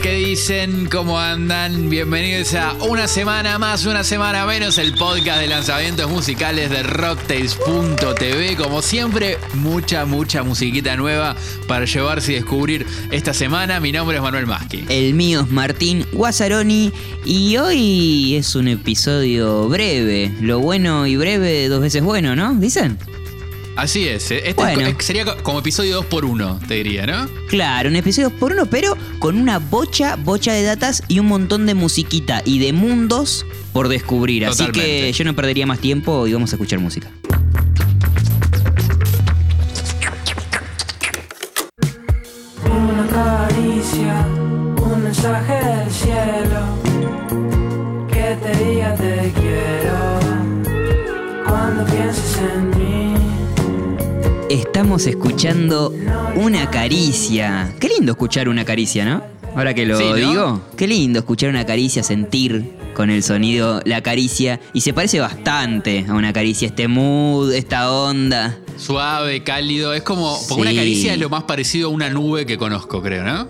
¿qué dicen? ¿Cómo andan? Bienvenidos a una semana más, una semana menos, el podcast de lanzamientos musicales de rocktails.tv. Como siempre, mucha, mucha musiquita nueva para llevarse y descubrir esta semana. Mi nombre es Manuel Maschi. El mío es Martín Guazzaroni y hoy es un episodio breve. Lo bueno y breve dos veces bueno, ¿no? ¿Dicen? Así es, eh. este Bueno. es sería co- como episodio 2 por 1 te diría, ¿no? Claro, un episodio por uno, pero con una bocha, bocha de datas y un montón de musiquita y de mundos por descubrir. Así que Totalmente. yo no perdería más tiempo y vamos a escuchar música. Una caricia, un mensaje del cielo que te diga te quiero cuando pienses en mí. Estamos escuchando una caricia. Qué lindo escuchar una caricia, ¿no? Ahora que lo Sí, ¿no? digo, qué lindo escuchar una caricia, sentir con el sonido la caricia. Y se parece bastante a una caricia, este mood, esta onda. Suave, cálido, es como. Porque una caricia es lo más parecido a una nube que conozco, creo, ¿no?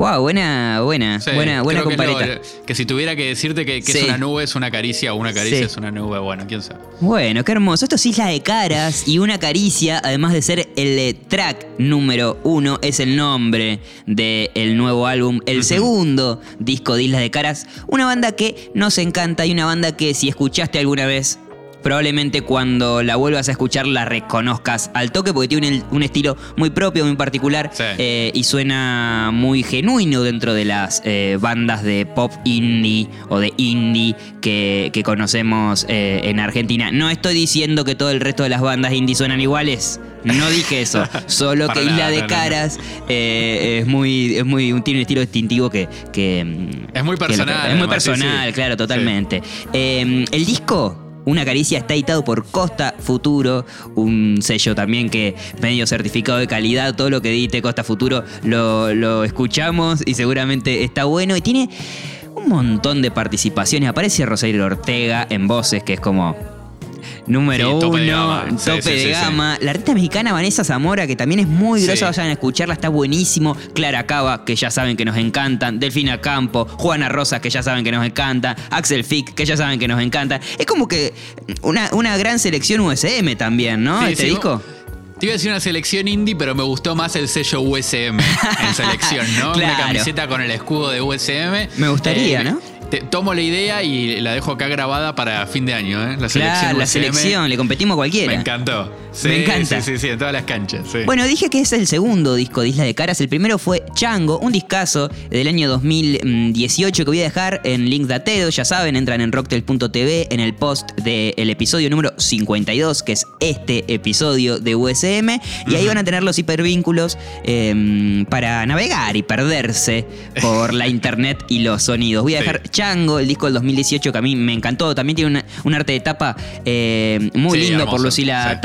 Wow, buena, buena, Sí, buena, buena que lo- compareta. Que, si tuviera que decirte que, que Sí. es una nube, es una caricia, o una caricia Sí. es una nube, bueno, quién sabe. Bueno, qué hermoso. Esto es Isla de Caras y una caricia, además de ser el eh, track número uno, es el nombre del nuevo álbum, el segundo disco de Isla de Caras. Una banda que nos encanta y una banda que si escuchaste alguna vez, probablemente cuando la vuelvas a escuchar la reconozcas al toque porque tiene un, un estilo muy propio, muy particular Sí. eh, y suena muy genuino dentro de las eh, bandas de pop indie o de indie que, que conocemos eh, en Argentina. No estoy diciendo que todo el resto de las bandas indie suenan iguales. No dije eso, solo que Isla de no, no, no. Caras es muy, es muy, tiene un estilo distintivo que, que, mm, Es muy que personal, es muy sí, personal, sí. claro, totalmente. Eh, el disco. Una caricia está editado por Costa Futuro, un sello también que medio certificado de calidad. Todo lo que edite Costa Futuro lo, lo escuchamos y seguramente está bueno. Y tiene un montón de participaciones. Aparece Rosario Ortega en voces, que es como número Sí, tope de uno, gama. Tope sí, de sí, gama. La artista mexicana Vanessa Zamora, que también es muy grosa, vayan a escucharla, está buenísimo. Clara Cava, que ya saben que nos encantan. Delfina Campo, Juana Rosas, que ya saben que nos encantan. Axel Fick, que ya saben que nos encanta. Es como que una, una gran selección USM también, ¿no? Este disco. Te iba a decir una selección indie, pero me gustó más el sello USM en selección, ¿no? Una Claro. camiseta con el escudo de USM. Me gustaría, ¿no? Te- tomo la idea y la dejo acá grabada para fin de año, ¿eh? La selección Claro, la selección, le competimos a cualquiera. Me encantó. Sí, Me encanta. Sí, sí, sí, en todas las canchas. sí. Bueno, dije que es el segundo disco de Isla de Caras. El primero fue Chango, un discazo del año 2018 que voy a dejar en link dateo. Ya saben, entran en rocktel.tv en el post del episodio número 52, que es este episodio de USM. Y ahí van a tener los hipervínculos eh, para navegar y perderse por la internet y los sonidos. Voy a Sí. dejar Chango, el disco del 2018 que a mí me encantó. También tiene una- un arte de tapa eh, muy Sí, lindo por Lucila sí.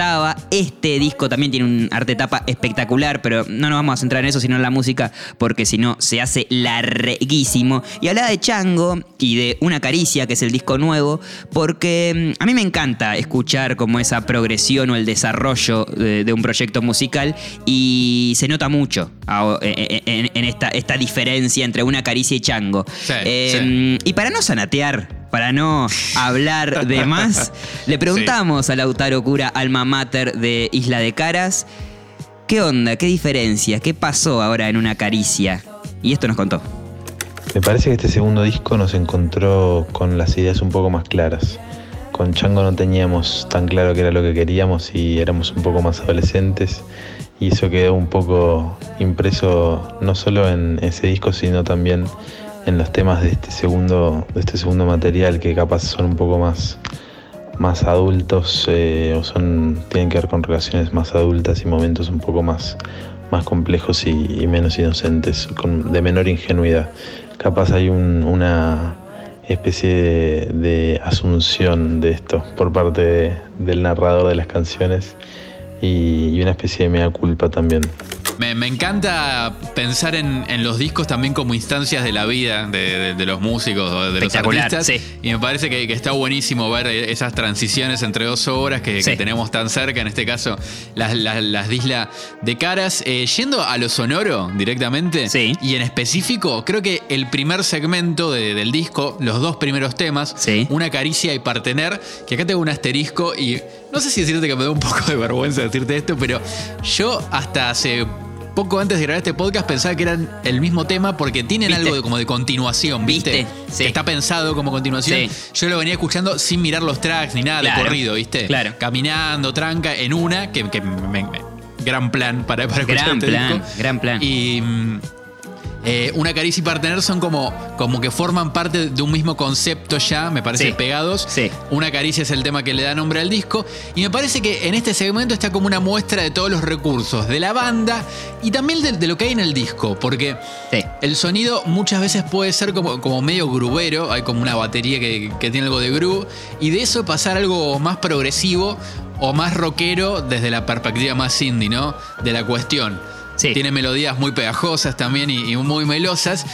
Este disco también tiene un arte tapa espectacular, pero no nos vamos a centrar en eso, sino en la música, porque si no se hace larguísimo. Y hablaba de Chango y de Una Caricia, que es el disco nuevo, porque mm, a mí me encanta escuchar como esa progresión o el desarrollo de, de un proyecto musical y se nota mucho ah, en, en- en esta, esta diferencia entre Una Caricia y Chango. Sí, Eh, Y para no sanatear, para no hablar de más, le preguntamos a Lautaro Cura, alma mater de Isla de Caras, ¿qué onda? ¿Qué diferencia? ¿Qué pasó ahora en una caricia? Y esto nos contó. Me parece que este segundo disco nos encontró con las ideas un poco más claras. Con Chango no teníamos tan claro qué era lo que queríamos y éramos un poco más adolescentes y eso quedó un poco impreso no solo en ese disco sino también en los temas de este segundo, de este segundo material que capaz son un poco más, más adultos eh, o son, tienen que ver con relaciones más adultas y momentos un poco más, más complejos y, menos inocentes, de menor ingenuidad. Capaz hay un- una especie de, asunción de esto por parte de- del narrador de las canciones y, y una especie de mea culpa también. Me, me encanta pensar en, en los discos también como instancias de la vida de, de- de los músicos o de los artistas. sí. Y me parece que, que está buenísimo ver esas transiciones entre dos obras que, que tenemos tan cerca, en este caso las, las, las de Isla de Caras. Eh, yendo a lo sonoro directamente, Sí. y en específico, creo que el primer segmento de- del disco, los dos primeros temas. Una caricia y partener, que acá tengo un asterisco y no sé si decirte que me da un poco de vergüenza decirte esto, pero yo hasta hace poco antes de grabar este podcast pensaba que eran el mismo tema porque tienen ¿Viste? algo de, como de continuación, ¿viste? ¿Viste? Sí. Que está pensado como continuación. Sí. Yo lo venía escuchando sin mirar los tracks ni nada Claro. de corrido, ¿viste? Claro. Caminando, tranca, en una, que, que me- me- gran plan para, para escuchar Gran este plan, disco. gran plan. Y mm, eh, una caricia y partener son como, como que forman parte de un mismo concepto ya, me parece, Sí. pegados. Sí. Una caricia es el tema que le da nombre al disco. Y me parece que en este segmento está como una muestra de todos los recursos de la banda y también de, de lo que hay en el disco. Porque Sí. el sonido muchas veces puede ser como, como medio grubero, hay como una batería que, que tiene algo de groove, y de eso pasar algo más progresivo o más rockero desde la perspectiva más indie, ¿no? De la cuestión. Sí. Tiene melodías muy pegajosas también y, y muy melosas.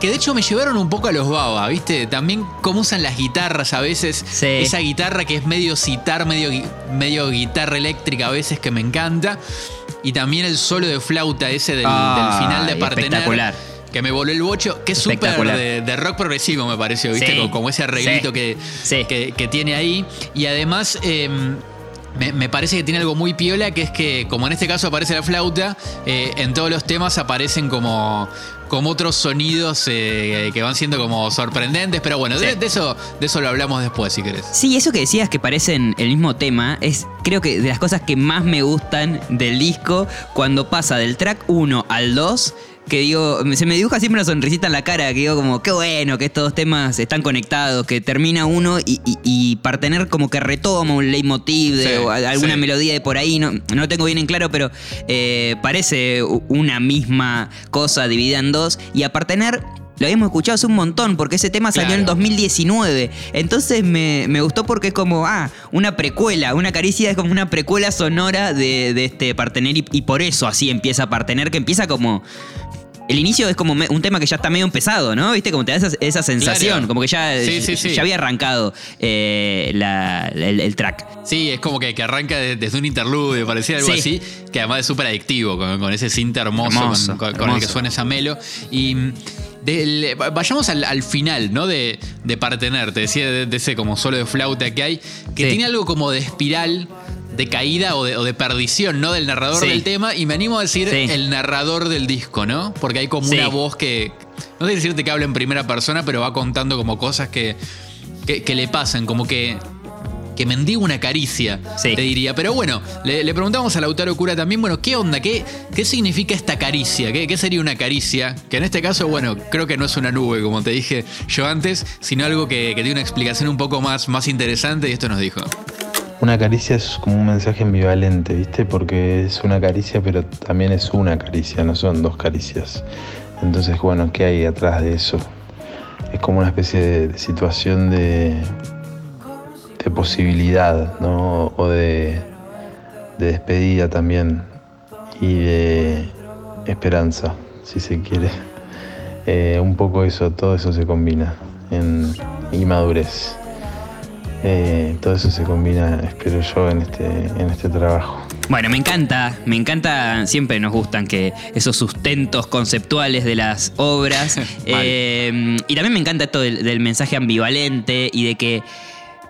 Que de hecho me llevaron un poco a los baba, ¿viste? También cómo usan las guitarras a veces. Sí. Esa guitarra que es medio citar, medio, medio guitarra eléctrica a veces que me encanta. Y también el solo de flauta ese del, del final de Partener. espectacular. Que me voló el bocho, que es súper de, de rock progresivo, me pareció, ¿viste? Sí. Como, como ese arreglito Sí. que, que, que tiene ahí. Y además, eh, me, me parece que tiene algo muy piola, que es que, como en este caso aparece la flauta, eh, en todos los temas aparecen como, como otros sonidos eh, que van siendo como sorprendentes. Pero bueno, de eso, de eso lo hablamos después, si querés. Sí, eso que decías que parecen el mismo tema es creo que de las cosas que más me gustan del disco cuando pasa del track 1 al 2. Que digo, se me dibuja siempre una sonrisita en la cara, que digo como, qué bueno que estos dos temas están conectados, que termina uno y, y, y Partener como que retoma un leitmotiv de Sí, o alguna sí. melodía de por ahí, no, no lo tengo bien en claro, pero eh, parece una misma cosa dividida en dos. Y a Partener lo habíamos escuchado hace un montón, porque ese tema salió en Claro. 2019. Entonces me, me gustó porque es como, ah, una precuela, una caricia es como una precuela sonora de, de este Partener y, y por eso así empieza Partener, que empieza como... El inicio es como un tema que ya está medio empezado, ¿no? ¿Viste? Como te da esa, esa sensación, Claro. como que ya, Sí, sí, sí. ya había arrancado eh, la- el, el track. Sí, es como que, que arranca de- desde un interludio, parecía algo Sí. así, que además es súper adictivo, con, con ese synth hermoso, Hermoso, con, con- con el que suena esa melo. Y mm, del- vayamos al, al final, ¿no? De, de Partener, te decía de, de ese como solo de flauta que hay, que tiene algo como de espiral de caída o de, o de perdición, ¿no? Del narrador Sí. del tema, y me animo a decir Sí. el narrador del disco, ¿no? Porque hay como Sí. una voz que, no sé decirte que habla en primera persona, pero va contando como cosas que, que, que le pasan, como que que mendiga una caricia, te diría. Pero bueno, le, le preguntamos a Lautaro Cura también, bueno, ¿qué onda? ¿Qué, qué significa esta caricia? ¿Qué, qué sería una caricia? Que en este caso, bueno, creo que no es una nube, como te dije yo antes, sino algo que, que tiene una explicación un poco más, más interesante y esto nos dijo. Una caricia es como un mensaje ambivalente, ¿viste? Porque es una caricia, pero también es una caricia, no son dos caricias. Entonces, bueno, ¿qué hay atrás de eso? Es como una especie de, situación de, posibilidad, ¿no? O de, de despedida también. Y de esperanza, si se quiere. Eh, un poco eso, todo eso se combina en y madurez. Eh, todo eso se combina, espero yo, en este, en este trabajo. Bueno, me encanta, me encanta, siempre nos gustan que esos sustentos conceptuales de las obras. Eh, y también me encanta esto del, del mensaje ambivalente y de que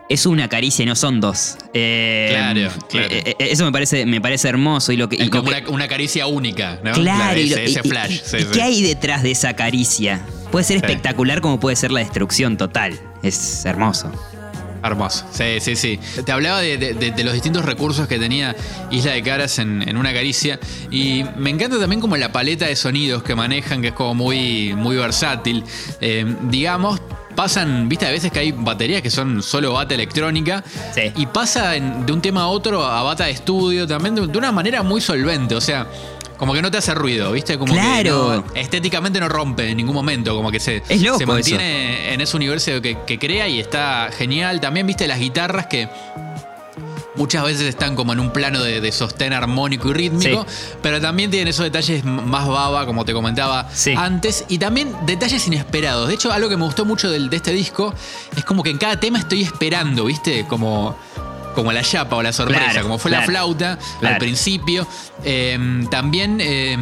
es una caricia y no son dos. Eh, Claro, claro. eso me parece, me parece hermoso y lo que. y Es lo como que- una, una caricia única, ¿no? Claro, ese, flash. y- sí, y sí. qué hay detrás de esa caricia? Puede ser Sí. espectacular como puede ser la destrucción total. Es hermoso. Hermoso. Sí, sí, sí. Te hablaba de, de- de- de los distintos recursos que tenía Isla de Caras en, en una caricia. Y me encanta también como la paleta de sonidos que manejan, que es como muy, muy versátil. Eh, digamos, pasan, viste, a veces que hay baterías que son solo bata electrónica. Sí. Y pasa en- de un tema a otro a bata de estudio también de, de una manera muy solvente. O sea. Como que no te hace ruido, ¿viste? Como Claro. que no- estéticamente no rompe en ningún momento, como que se, Es loco se eso. mantiene en ese universo que, que crea y está genial. También viste las guitarras que muchas veces están como en un plano de, de sostén armónico y rítmico, pero también tienen esos detalles más baba, como te comentaba Sí. antes, y también detalles inesperados. De hecho, algo que me gustó mucho del- de este disco es como que en cada tema estoy esperando, ¿viste? Como, como la chapa o la sorpresa, Claro, como fue la flauta claro. al principio. Eh, también eh,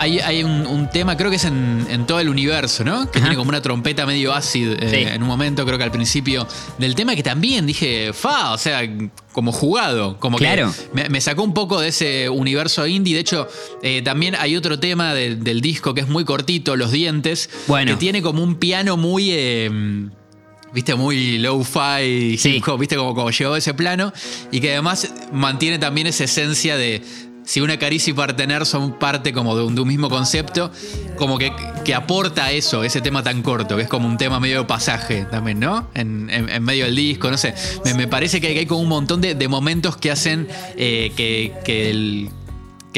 hay, hay un, un tema, creo que es en, en todo el universo, ¿no? Que Ajá. tiene como una trompeta medio ácida eh, Sí. en un momento, creo que al principio del tema, que también dije, fa, o sea, como jugado, como Claro. que me, me sacó un poco de ese universo indie. De hecho, eh, también hay otro tema de- del disco que es muy cortito, Los Dientes, Bueno. que tiene como un piano muy... eh, Viste, muy low-fi, Sí. hip hop, viste, como, como llegó a ese plano. Y que además mantiene también esa esencia de si una caricia y partener son parte como de un, de un mismo concepto, como que, que aporta eso, ese tema tan corto, que es como un tema medio de pasaje también, ¿no? En, en- en medio del disco, no sé. Me, me parece que hay como un montón de, de momentos que hacen eh, que, que el-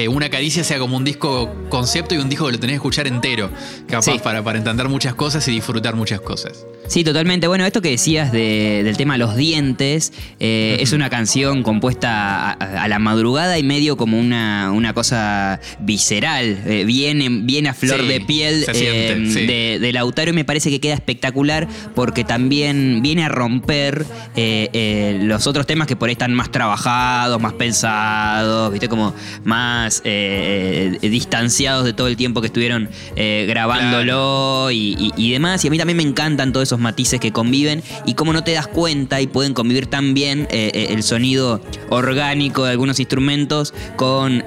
que una caricia sea como un disco concepto y un disco que lo tenés que escuchar entero, capaz Sí. para, para entender muchas cosas y disfrutar muchas cosas. Sí, totalmente. Bueno, esto que decías de- del tema Los Dientes, eh, es una canción compuesta a, a la madrugada y medio como una, una cosa visceral, eh, bien, en- bien a flor Sí, de piel siente, eh, sí. de, de Lautaro y me parece que queda espectacular porque también viene a romper eh, los otros temas que por ahí están más trabajados, más pensados, viste, como más eh, eh, distanciados de todo el tiempo que estuvieron eh, grabándolo y, y- y demás. Y a mí también me encantan todos esos matices que conviven y cómo no te das cuenta y pueden convivir tan bien eh, el sonido orgánico de algunos instrumentos con,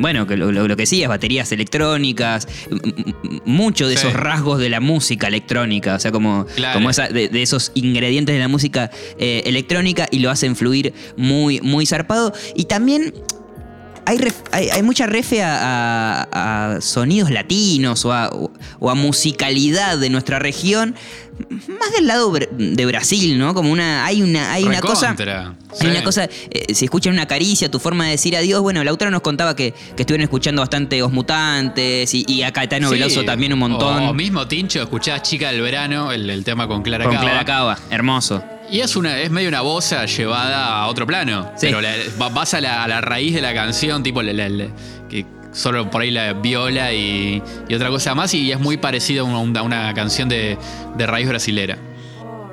bueno, lo, lo- lo que decías, baterías electrónicas, mucho de Sí. esos rasgos de la música electrónica, o sea, como, Claro. como esa, de, de esos ingredientes de la música electrónica y lo hacen fluir muy, muy zarpado. Y también hay, ref- hay, hay mucha refe a, a- a sonidos latinos o a, o a musicalidad de nuestra región, más del lado de Brasil, ¿no? Como una. Hay una, hay una cosa. Hay una cosa, eh, se escucha una caricia, tu forma de decir adiós. Bueno, Lautaro nos contaba que, que estuvieron escuchando bastante Os Mutantes y, y a Caetano Sí, Veloso también un montón. O, mismo Tincho, escuchás Chica del Verano, el, el tema con Clara con Cava. Clara Cava, hermoso. Y es una es medio una bosa llevada a otro plano. Sí. Pero la- vas a la, a la raíz de la canción, tipo la- que solo por ahí la viola y, y otra cosa más, y es muy parecido a una, a una canción de, de raíz brasilera.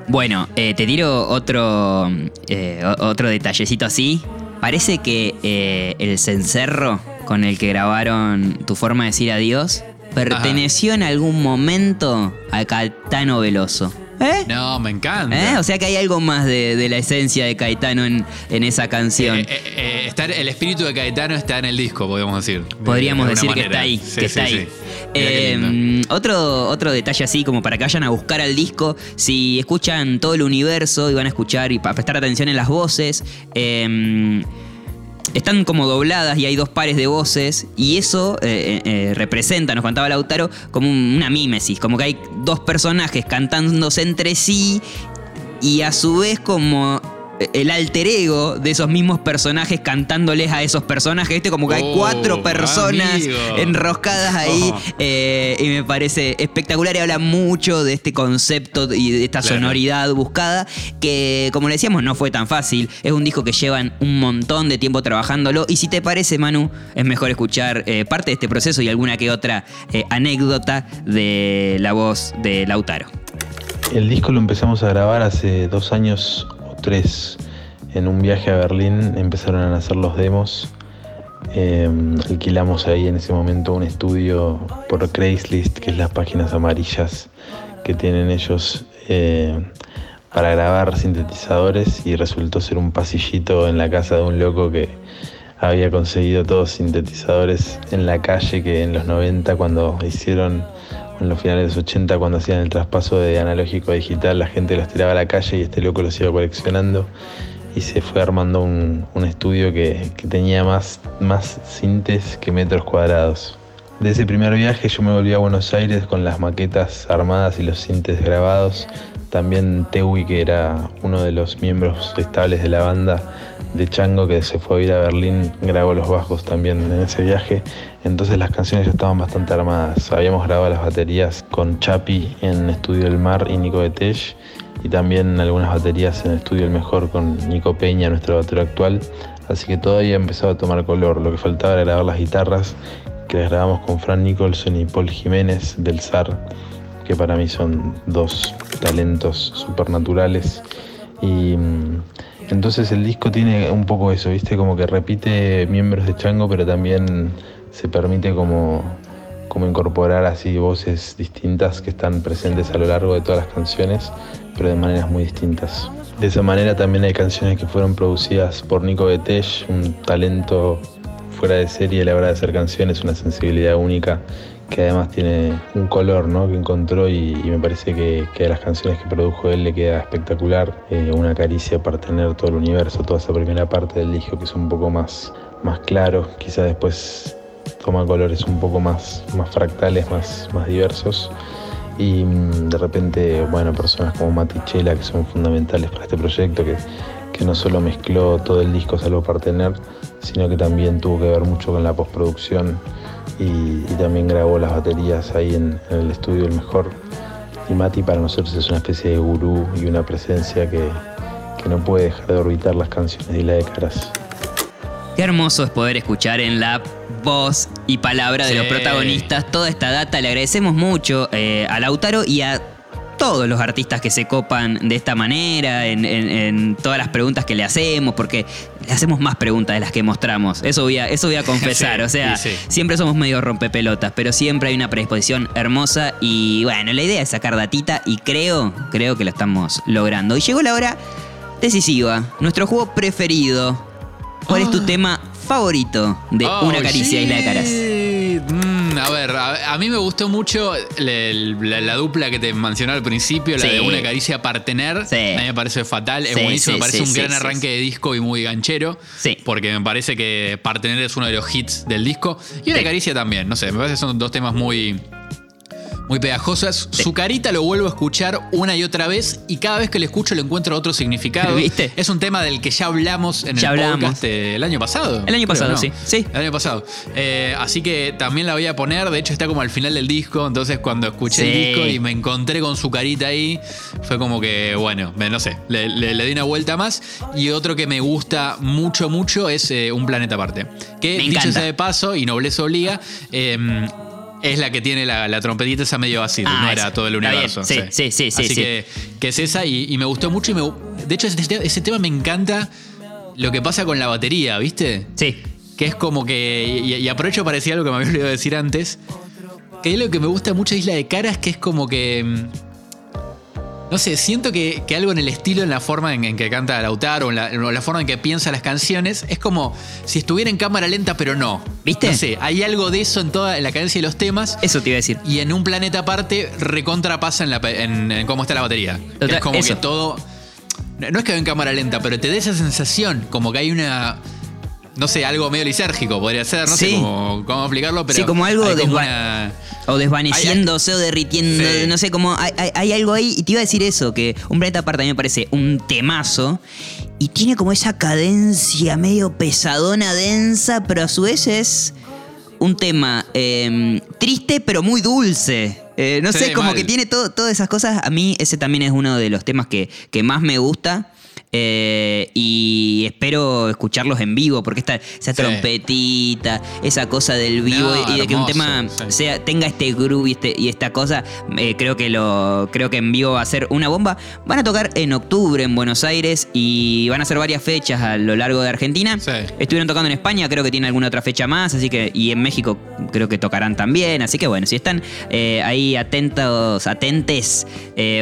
Bueno, eh, te tiro otro, eh, otro detallecito así. Parece que eh, el cencerro con el que grabaron Tu forma de decir adiós perteneció en algún momento a Caetano Veloso. ¿Eh? No, me encanta. ¿Eh? O sea que hay algo más de, de la esencia de Caetano en, en esa canción. Eh, eh, está- el espíritu de Caetano está en el disco, podríamos decir. De- Podríamos de decir que está ahí, Sí, que sí, está sí. ahí. Otro, otro detalle así, como para que vayan a buscar al disco, si escuchan todo el universo y van a escuchar y para prestar atención en las voces, eh, están como dobladas y hay dos pares de voces y eso eh, eh, representa, nos contaba Lautaro, como un- una mímesis, como que hay dos personajes cantándose entre sí y a su vez como el alter ego de esos mismos personajes cantándoles a esos personajes, ¿viste? Como que hay Oh, cuatro personas amigo. enroscadas ahí Oh. eh, y me parece espectacular y habla mucho de este concepto y de esta Claro. sonoridad buscada que, como le decíamos, no fue tan fácil. Es un disco que llevan un montón de tiempo trabajándolo y si te parece, Manu, es mejor escuchar eh, parte de este proceso y alguna que otra eh, anécdota de la voz de Lautaro. El disco lo empezamos a grabar hace dos años tres. En un viaje a Berlín empezaron a nacer los demos. Eh, alquilamos ahí en ese momento un estudio por Craigslist, que es las páginas amarillas que tienen ellos eh, para grabar sintetizadores y resultó ser un pasillito en la casa de un loco que había conseguido todos sintetizadores en la calle que en los 90 cuando hicieron en los finales de los 80 cuando hacían el traspaso de analógico a digital la gente los tiraba a la calle y este loco los iba coleccionando y se fue armando un, estudio que, tenía más, más sintes que metros cuadrados. De ese primer viaje yo me volví a Buenos Aires con las maquetas armadas y los sintes grabados. También Tewi, que era uno de los miembros estables de la banda de Chango, que se fue a ir a Berlín, grabó los bajos también en ese viaje. Entonces las canciones ya estaban bastante armadas. Habíamos grabado las baterías con Chapi en Estudio del Mar y Nico de Tesh. Y también algunas baterías en estudio El Mejor con Nico Peña, nuestro batero actual. Así que todo había empezado a tomar color. Lo que faltaba era grabar las guitarras que las grabamos con Fran Nicholson y Paul Jiménez del SAR, que para mí son dos talentos supernaturales. Y mm, entonces el disco tiene un poco eso, ¿viste? Como que repite miembros de Chango, pero también se permite como, como incorporar así voces distintas que están presentes a lo largo de todas las canciones, pero de maneras muy distintas. De esa manera también hay canciones que fueron producidas por Nico Betech, un talento fuera de serie a la hora de hacer canciones, una sensibilidad única que además tiene un color ¿no? que encontró y, me parece que, a las canciones que produjo él le queda espectacular. Eh, una caricia para tener todo el universo, toda esa primera parte del disco que es un poco más, más claro, quizá después toma colores un poco más, más fractales, más, más diversos. Y mm, de repente, bueno, personas como Mati Chela que son fundamentales para este proyecto, que, que no solo mezcló todo el disco salvo partener, sino que también tuvo que ver mucho con la postproducción y, y también grabó las baterías ahí en, en, el estudio El Mejor. Y Mati para nosotros es una especie de gurú y una presencia que, que no puede dejar de orbitar las canciones de Isla de Caras. Qué hermoso es poder escuchar en la voz y palabra de Sí. los protagonistas toda esta data. Le agradecemos mucho eh, a Lautaro y a todos los artistas que se copan de esta manera, en, en- en todas las preguntas que le hacemos, porque le hacemos más preguntas de las que mostramos. Eso voy a, eso voy a confesar. Sí, o sea, sí, sí. siempre somos medio rompepelotas, pero siempre hay una predisposición hermosa. Y bueno, la idea es sacar datita y creo, creo que lo estamos logrando. Y llegó la hora decisiva, nuestro juego preferido. ¿Cuál es tu tema favorito de Oh, Una caricia Isla de Caras? A ver, a, a mí me gustó mucho la, la- la dupla que te mencioné al principio, la Sí. de Una caricia partener. Sí. A mí me parece fatal, es Sí, buenísimo, me parece un gran arranque de disco y muy ganchero. Sí. Porque me parece que partener es uno de los hits del disco. Y Una caricia también, no sé, me parece que son dos temas muy... Muy pegajosas. Su carita lo vuelvo a escuchar una y otra vez y cada vez que lo escucho le encuentro otro significado. ¿Viste? Es un tema del que ya hablamos en Ya el hablamos. podcast eh, el año pasado. El año pasado, ¿no? sí. Sí. El año pasado. Eh, así que también la voy a poner. De hecho, está como al final del disco. Entonces, cuando escuché Sí. el disco y me encontré con su carita ahí, fue como que, bueno, no sé, le, le- le di una vuelta más. Y otro que me gusta mucho, mucho es eh, Un Planeta Aparte. Que, Me dicho sea de paso, y nobleza obliga, eh, es la que tiene la, la trompetita esa medio así, Ah, no era todo el universo. Sí, sí, sí, sí, Así sí. que, que es esa y, y me gustó mucho. Y me, de hecho, ese, ese tema me encanta lo que pasa con la batería, ¿viste? Sí. Que es como que. Y, y aprovecho para decir algo que me había olvidado decir antes. Que es lo que me gusta mucho de Isla de Caras, que es como que. No sé, siento que, que algo en el estilo, en la forma en, en que canta Lautaro, o en la, o la forma en que piensa las canciones, es como si estuviera en cámara lenta, pero no. ¿Viste? No sé, hay algo de eso en toda en la cadencia de los temas. Eso te iba a decir. Y en un planeta aparte, recontrapasa en, la, pe- en, en cómo está la batería. Total, es como eso. que todo. No no es que va en cámara lenta, pero te da esa sensación, como que hay una. No sé, algo medio lisérgico podría ser, no sé cómo, cómo explicarlo, pero. Sí, como algo como desva- una- O desvaneciéndose o derritiendo, Sí. no sé, como hay, hay- hay algo ahí. Y te iba a decir eso, que un planeta aparte a mí me parece un temazo. Y tiene como esa cadencia medio pesadona, densa, pero a su vez es un tema eh, triste, pero muy dulce. Eh, no Sí, sé, como mal. que tiene todo, todas esas cosas. A mí ese también es uno de los temas que, que más me gusta. Eh, y espero escucharlos en vivo, porque esta, esa Sí. trompetita, esa cosa del vivo No, y de que un tema sí. sea, tenga este groove y, este, y esta cosa, eh, creo que lo creo que en vivo va a ser una bomba. Van a tocar en octubre en Buenos Aires y van a hacer varias fechas a lo largo de Argentina. Sí. Estuvieron tocando en España, creo que tiene alguna otra fecha más, así que y en México creo que tocarán también, así que bueno, si están eh, ahí atentos, atentes,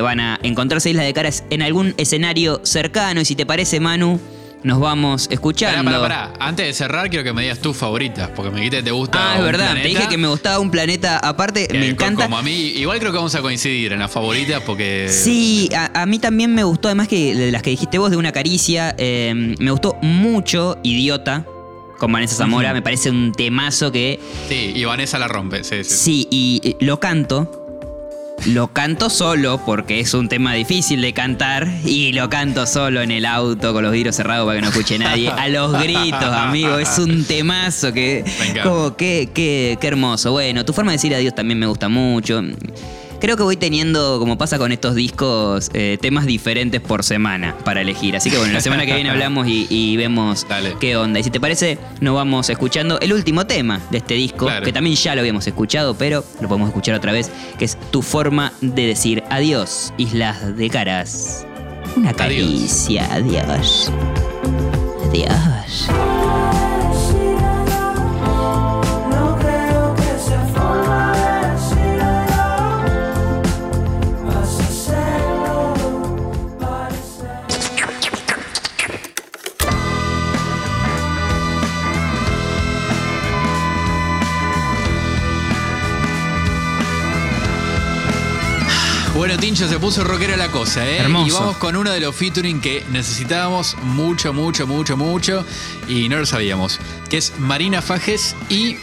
van a encontrarse Islas de Caras en algún escenario cercano y si te parece Manu, nos vamos escuchando. Pará, pará, pará. Antes de cerrar, quiero que me digas tus favoritas, porque me dijiste que te gusta. Ah, es verdad, te dije que me gustaba un planeta aparte, me encanta. Como a mí, igual creo que vamos a coincidir en las favoritas, porque. Sí, a, a mí también me gustó, además que de las que dijiste vos de una caricia, eh, me gustó mucho Idiota con Vanessa Zamora, me parece un temazo que Sí, y Vanessa la rompe, sí, sí. sí, y eh, lo canto. Lo canto solo porque es un tema difícil de cantar y lo canto solo en el auto con los vidrios cerrados para que no escuche nadie. A los gritos, amigo, es un temazo que encanta. como qué, qué, qué hermoso. Bueno, tu forma de decir adiós también me gusta mucho. Creo que voy teniendo, como pasa con estos discos, eh, temas diferentes por semana para elegir. Así que bueno, la semana que viene hablamos y, y vemos Dale. qué onda. Y si te parece, nos vamos escuchando el último tema de este disco, Claro. que también ya lo habíamos escuchado, pero lo podemos escuchar otra vez, que es Tu forma de decir adiós, Islas de Caras. Una caricia, adiós. Adiós. No Bueno, Tincho, se puso rockera la cosa, ¿eh? Hermoso. Y vamos con uno de los featuring que necesitábamos mucho, mucho, mucho, mucho y no lo sabíamos, que es Marina Fajes y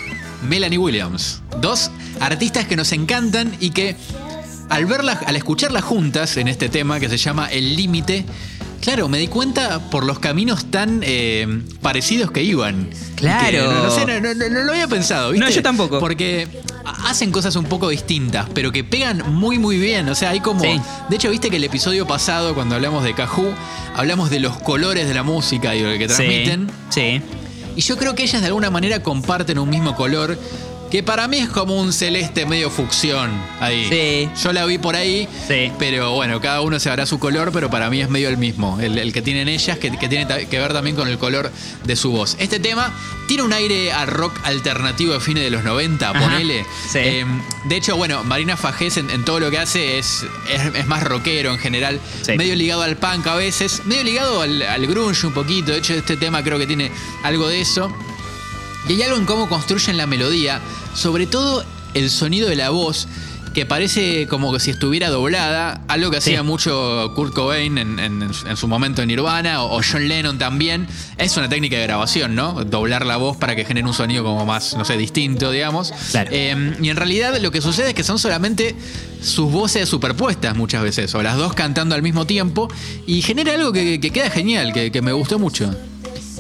Melanie Williams. Dos artistas que nos encantan y que al verlas, al escucharlas juntas en este tema que se llama El Límite, claro, me di cuenta por los caminos tan eh, parecidos que iban. Claro. Que no, no sé, no, no- no- no lo había pensado, ¿viste? No, yo tampoco. Porque hacen cosas un poco distintas, pero que pegan muy, muy bien. O sea, hay como. Sí. De hecho, viste que el episodio pasado, cuando hablamos de Cajú, hablamos de los colores de la música y lo que transmiten. Sí. Y yo creo que ellas de alguna manera comparten un mismo color. Que para mí es como un celeste medio fucsión ahí. Sí. Yo la vi por ahí, Sí. pero bueno, cada uno se hará su color, pero para mí es medio el mismo. El, el que tienen ellas, que, que tiene que ver también con el color de su voz. Este tema tiene un aire a rock alternativo de fines de los 90, Ajá. ponele. Sí. Eh, de hecho, bueno, Marina Fajés en, en todo lo que hace es, es, es más rockero en general. Sí. Medio ligado al punk a veces, medio ligado al, al grunge un poquito. De hecho, este tema creo que tiene algo de eso. Y hay algo en cómo construyen la melodía, sobre todo el sonido de la voz, que parece como que si estuviera doblada, algo que Sí. hacía mucho Kurt Cobain en, en- en su momento en Nirvana, o, John Lennon también. Es una técnica de grabación, ¿no? Doblar la voz para que genere un sonido como más, no sé, distinto, digamos. Claro. Eh, y en realidad lo que sucede es que son solamente sus voces superpuestas muchas veces, o las dos cantando al mismo tiempo, y genera algo que, que queda genial, que, que me gustó mucho.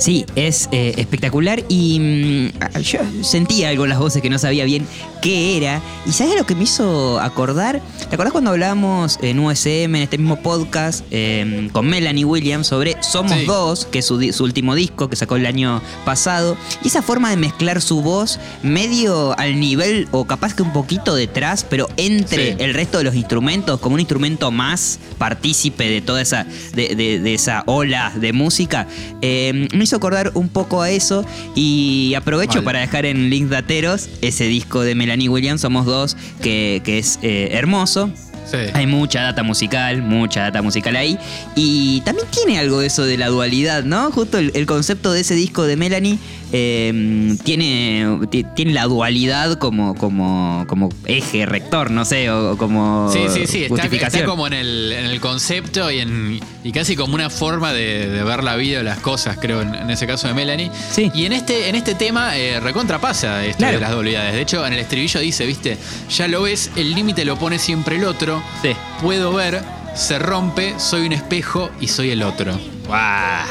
Sí, es eh, espectacular y mm, yo sentía algo en las voces que no sabía bien qué era. ¿Y sabes lo que me hizo acordar? ¿Te acordás cuando hablábamos en USM, en este mismo podcast, eh, con Melanie Williams sobre Somos Sí. Dos, que es su, último disco que sacó el año pasado? Y esa forma de mezclar su voz medio al nivel o capaz que un poquito detrás, pero entre Sí. el resto de los instrumentos, como un instrumento más partícipe de toda esa, de, de- de esa ola de música, eh, me hizo acordar un poco a eso y aprovecho para dejar en Link Dateros ese disco de Melanie Williams, Somos Dos, que, que es eh, hermoso. Sí. Hay mucha data musical, mucha data musical ahí. Y también tiene algo de eso de la dualidad, ¿no? Justo el, el concepto de ese disco de Melanie eh, tiene, ti- tiene la dualidad como, como, como eje rector, no sé, o, o como Sí, sí, sí, está, está como en el, en el concepto y, en, y casi como una forma de, de ver la vida o las cosas, creo, en, en ese caso de Melanie. Sí. Y en este, en este tema eh, recontrapasa esto Claro. de las dualidades. De hecho, en el estribillo dice, viste, ya lo ves, el límite lo pone siempre el otro. Sí. Puedo ver, se rompe, soy un espejo y soy el otro. Guau.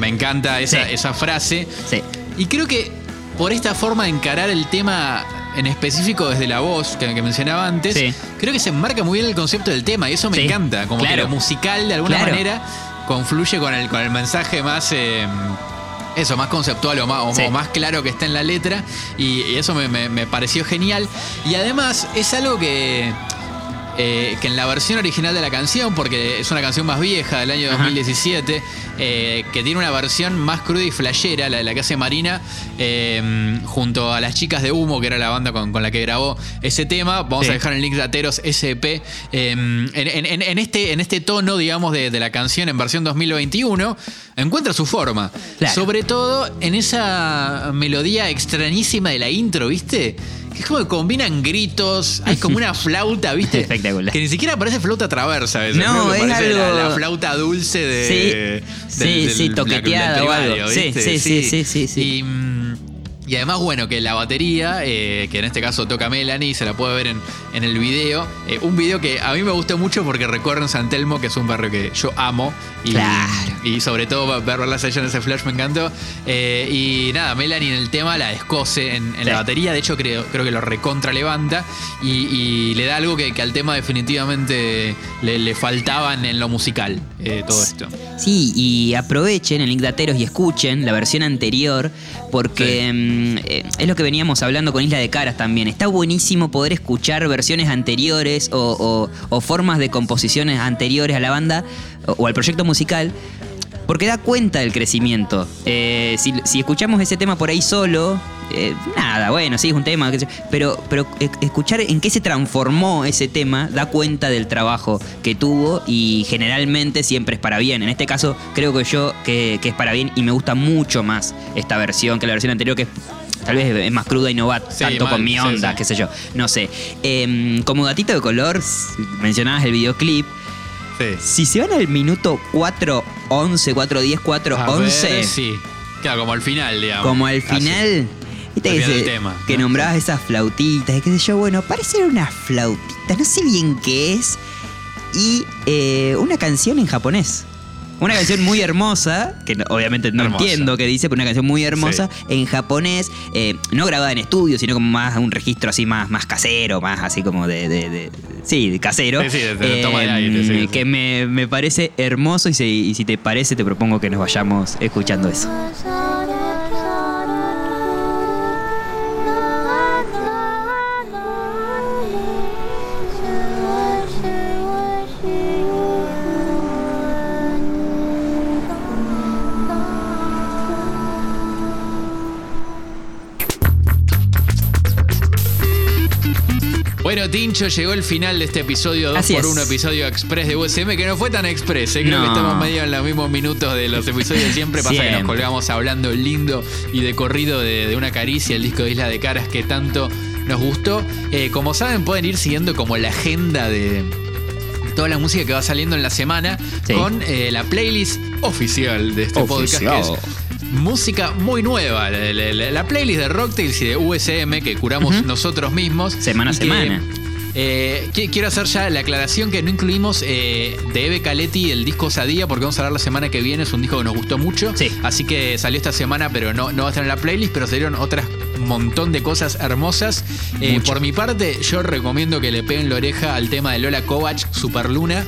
Me encanta esa, Sí. esa frase. Sí. Y creo que por esta forma de encarar el tema en específico desde la voz que, que mencionaba antes, Sí. creo que se enmarca muy bien el concepto del tema y eso me Sí, encanta. Como que claro. lo musical de alguna Claro. manera confluye con el, con el mensaje más. eh, eso, más conceptual o más, o- Sí. o más claro que está en la letra. Y, y eso me, me- me pareció genial. Y además es algo que. Eh, que en la versión original de la canción, porque es una canción más vieja del año Ajá. 2017, eh, que tiene una versión más cruda y flashera, la, la que hace Marina, eh, junto a las chicas de Humo, que era la banda con, con la que grabó ese tema. Vamos Sí. a dejar el link de Ateros SP. eh, en, en- en este, en este tono, digamos, de, de la canción en versión 2021, encuentra su forma. Claro. Sobre todo en esa melodía extrañísima de la intro, ¿viste? Es como que combinan gritos, hay como una flauta, ¿viste? Espectacular. Que ni siquiera parece flauta traversa veces. No, es parece la- algo- La, flauta dulce de. Sí, del- sí, del- sí, toqueteada o algo. Sí, sí, sí, sí, sí, sí. Y, mm, Y además, bueno, que la batería, eh, que en este caso toca Melanie, se la puede ver en, en el video. Eh, un video que a mí me gustó mucho porque recorre en San Telmo, que es un barrio que yo amo. Y, Claro. y sobre todo verlas allá en ese flash me encantó. Eh, y nada, Melanie en el tema la descose en, en Sí. la batería. De hecho, creo, creo que lo recontra levanta. Y, y le da algo que, que al tema definitivamente le, le faltaba en, lo musical. todo esto. Sí, y aprovechen el link de Ateros y escuchen la versión anterior, porque mm, eh, es lo que veníamos hablando con Isla de Caras también. Está buenísimo poder escuchar versiones anteriores o, o- o formas de composiciones anteriores a la banda o, o al proyecto musical. Porque da cuenta del crecimiento. Eh, si, si escuchamos ese tema por ahí solo, eh, nada, bueno, sí, es un tema, qué sé yo, pero, pero eh, escuchar en qué se transformó ese tema da cuenta del trabajo que tuvo y generalmente siempre es para bien. En este caso, creo que yo que, que es para bien y me gusta mucho más esta versión que la versión anterior, que es, tal vez es más cruda y no va Sí, tanto mal, con mi onda, sí. qué sé yo, no sé. Em, como gatito de color, mencionabas el videoclip. Sí. Si se van al minuto 4, 11, 4, 10, 4, A 11, ver, sí. Claro, como al final, digamos. como al Así. Viste Al que, nombrabas esas flautitas y qué sé yo, bueno, parecen unas flautitas, no sé bien qué es, y eh, una canción en japonés. Una canción muy hermosa, que no- obviamente no Hermosa. entiendo qué dice, pero una canción muy hermosa en japonés, eh, no grabada en estudio, sino como más un registro así más, más casero, más así como de, de- de- sí, de casero. Sí, sí, de- de toma de aire, sí, sí. Que me, me parece hermoso y si, y si te parece te propongo que nos vayamos escuchando eso. Tincho, llegó el final de este episodio 2 Así por es. 1 episodio express de USM, que no fue tan express, ¿eh? creo No. que estamos medio en los mismos minutos de los episodios siempre. Pasa que nos colgamos hablando lindo y de corrido de, de una caricia, el disco de Isla de Caras que tanto nos gustó. Eh, como saben, pueden ir siguiendo como la agenda de toda la música que va saliendo en la semana Sí. con eh, la playlist oficial de este podcast que es música muy nueva. La, la- la- la playlist de Rocktails y de USM que curamos nosotros mismos. Semana a semana. Eh, qui- quiero hacer ya la aclaración que no incluimos eh, de Eve Caletti el disco Sadía, porque vamos a hablar la semana que viene. Es un disco que nos gustó mucho. Sí. Así que salió esta semana, pero no, no va a estar en la playlist. Pero salieron otras montón de cosas hermosas. Eh, por mi parte, yo recomiendo que le peguen la oreja al tema de Lola Kovac, Superluna.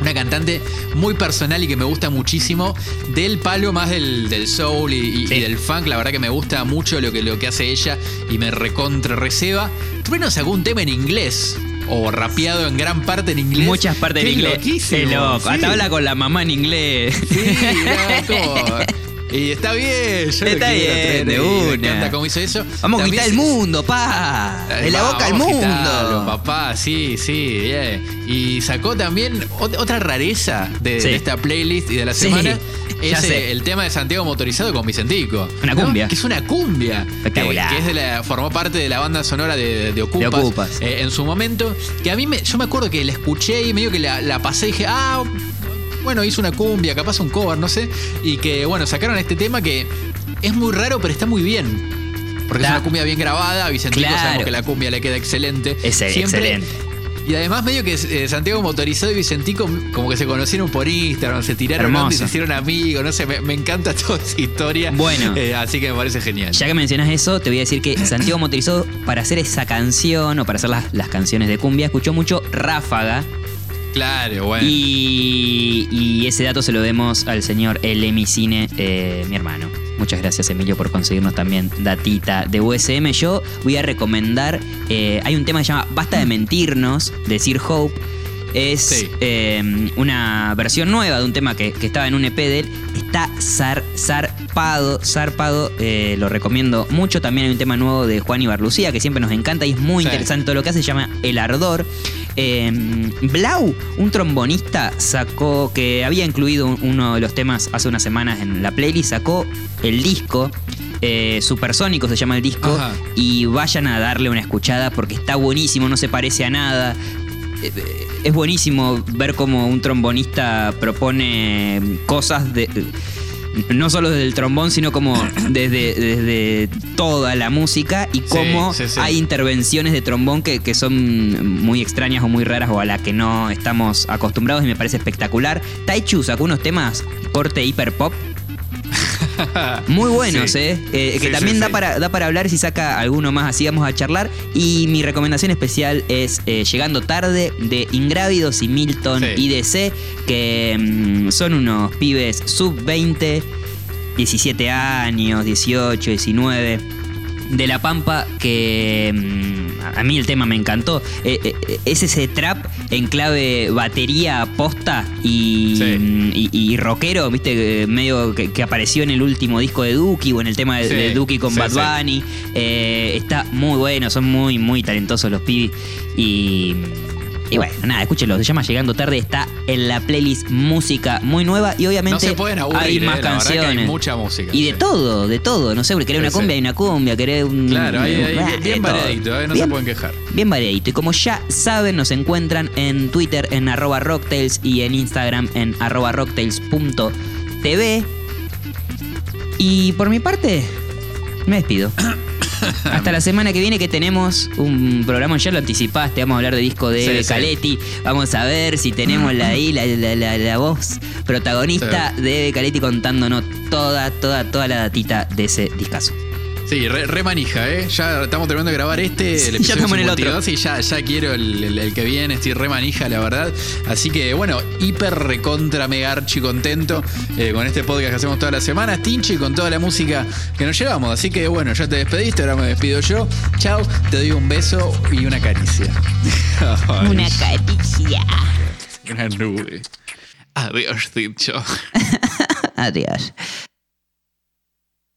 Una cantante muy personal y que me gusta muchísimo. Del palo más del, del soul y, y- Sí. y del funk. La verdad que me gusta mucho lo que, lo que hace ella y me recontra receba. Trueno sacó un tema en inglés. O rapeado en gran parte en inglés. Muchas partes en inglés. loquísimo, Qué loco. sí. Hasta habla con la mamá en inglés. Sí, mirá, como- Y está bien, yo lo Está quiero bien, traer de ahí, una. Me encanta cómo hizo eso. Vamos a También quitar el se- mundo, pa. En la Va, boca al vamos a quitarlo, mundo. papá, sí, sí. yeah. Y sacó también ot- otra rareza de, Sí. de esta playlist y de la Sí, semana. ya Es sé. eh, el tema de Santiago Motorizado con Vicentico. Una cumbia. Que es una cumbia. Espectacular. Que, que es de la, formó parte de la banda sonora de, de Ocupas. De Ocupas. eh, en su momento. Que a mí me, yo me acuerdo que la escuché y medio que la, la pasé y dije, ah, bueno, hizo una cumbia, capaz un cover, no sé. Y que, bueno, sacaron este tema que es muy raro, pero está muy bien. Porque es una cumbia bien grabada, a Vicentico Claro. sabemos que la cumbia le queda excelente. Es excelente. Y además medio que eh, Santiago Motorizado y Vicentico como que se conocieron por Instagram, se tiraron y se hicieron amigos, no sé, me, me encanta toda esa historia. Bueno. Eh, así que me parece genial. Ya que mencionas eso, te voy a decir que Santiago motorizó para hacer esa canción o para hacer las, las canciones de cumbia, escuchó mucho Ráfaga. Claro, bueno. Y, y ese dato se lo demos al señor El Emicine, eh, mi hermano. Muchas gracias, Emilio, por conseguirnos también datita de USM. Yo voy a recomendar. eh, hay un tema que se llama Basta de mentirnos, de Sir Hope. Es Sí. eh, una versión nueva de un tema que, que estaba en un EP de él. Está zar, zarpado, zarpado. eh, lo recomiendo mucho. También hay un tema nuevo de Juan Ibarlucía que siempre nos encanta y es muy Sí. interesante todo lo que hace. Se llama El Ardor. Eh, Blau, un trombonista, sacó que había incluido un- uno de los temas hace unas semanas en la playlist. Sacó el disco. eh, Supersónico se llama el disco. Ajá. Y vayan a darle una escuchada porque está buenísimo, no se parece a nada. Eh, eh, Es buenísimo ver cómo un trombonista propone cosas de. No solo desde el trombón, sino como desde, desde toda la música y cómo sí, sí. hay intervenciones de trombón que, que son muy extrañas o muy raras o a las que no estamos acostumbrados y me parece espectacular. Taichu sacó unos temas corte hiper pop muy buenos, Sí. ¿eh? Eh, Que también sí, da. Para, da para hablar si saca alguno más, así vamos a charlar. Y mi recomendación especial es eh, Llegando Tarde de Ingrávidos y Milton. IDC, que mm, son unos pibes sub-20, 17 años, 18, 19 de La Pampa que mm, a mí el tema me encantó. Eh, eh, eh, es ese trap en clave batería posta y, Sí. y, y rockero, viste, medio que, que apareció en el último disco de Duki o en el tema de, Sí, de Duki con sí, Bad. Bunny. Está muy bueno, son muy, muy talentosos los pibis. Y. Nada, escúchenlo, se llama Llegando Tarde, está en la playlist música muy nueva y obviamente No se pueden aburrir, hay eh, más que hay canciones. mucha música, Y de sí. todo, de todo, no sé, porque querés una cumbia, hay una cumbia, querés un... Claro, Ah, bien, variadito, eh, no se pueden quejar. Bien variadito. Y como ya saben, nos encuentran en Twitter en arroba rocktails y en Instagram en arroba rocktails.tv. Y por mi parte, me despido. Hasta la semana que viene que tenemos un programa, ya lo anticipaste, vamos a hablar de disco de Sí, sí. Caletti, vamos a ver si tenemos la, ahí la, la- la- la voz protagonista de Caletti contándonos toda, toda, toda la datita de ese discazo. Sí, re, re manija, ¿eh? Ya estamos terminando de grabar este, Sí, el ya estamos en el otro. 52, y ya, ya quiero el, el- el que viene, estoy re manija, la verdad. Así que, bueno, hiper recontra mega archi contento eh, con este podcast que hacemos todas las semanas, Tinchi, con toda la música que nos llevamos. Así que, bueno, ya te despediste, ahora me despido yo. Chao, te doy un beso y una caricia. Una caricia. Una nube. Adiós, Tincho. Adiós.